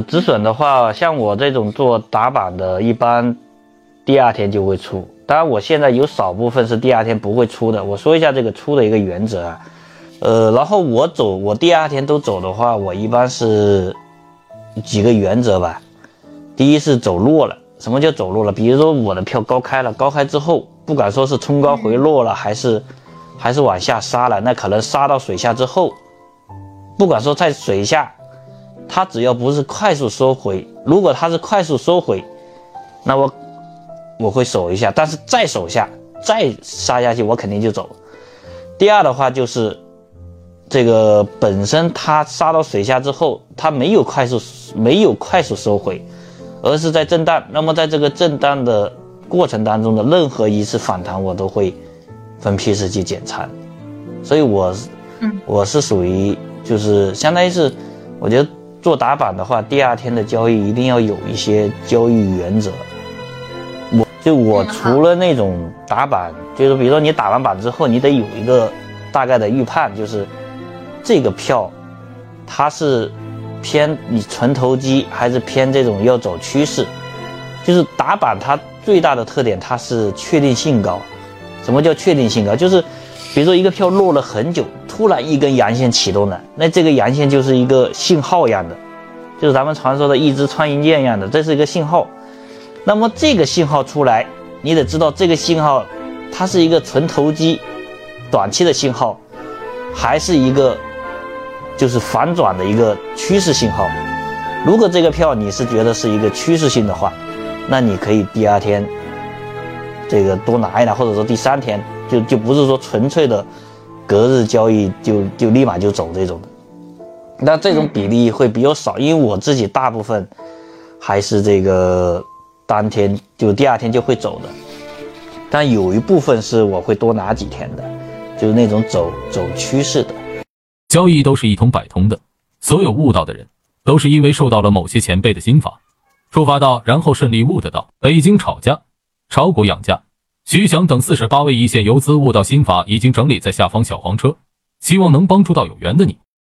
止损的话，像我这种做打板的，一般第二天就会出。当然，我现在有少部分是第二天不会出的。我说一下这个出的一个原则啊，呃，然后我走，我第二天都走的话，我一般是几个原则吧。第一是走弱了，什么叫走弱了？比如说我的票高开了，高开之后，不管说是冲高回落了，还是还是往下杀了，那可能杀到水下之后，不管说在水下，它只要不是快速收回，如果它是快速收回，那我。我会守一下，但是再守下，再杀下去，我肯定就走。第二的话就是，这个本身它杀到水下之后，它没有快速没有快速收回，而是在震荡。那么在这个震荡的过程当中的任何一次反弹，我都会分批次去减仓。所以我是，我是属于就是相当于是，我觉得做打板的话，第二天的交易一定要有一些交易原则。我就我除了那种打板，就是比如说你打完板之后，你得有一个大概的预判，就是这个票它是偏你纯投机还是偏这种要走趋势。就是打板它最大的特点，它是确定性高。什么叫确定性高？就是比如说一个票落了很久，突然一根阳线启动了，那这个阳线就是一个信号一样的，就是咱们传说的一支穿云箭一样的，这是一个信号。那么这个信号出来，你得知道这个信号，它是一个纯投机、短期的信号，还是一个就是反转的一个趋势信号。如果这个票你是觉得是一个趋势性的话，那你可以第二天这个多拿一拿，或者说第三天就就不是说纯粹的隔日交易就就立马就走这种的。那这种比例会比较少，因为我自己大部分还是这个。当天就第二天就会走的，但有一部分是我会多拿几天的，就是那种走走趋势的。交易都是一通百通的，所有悟道的人都是因为受到了某些前辈的心法，触发到，然后顺利悟得到。北京炒家、炒股养家、徐翔等四十八位一线游资悟道心法已经整理在下方小黄车，希望能帮助到有缘的你。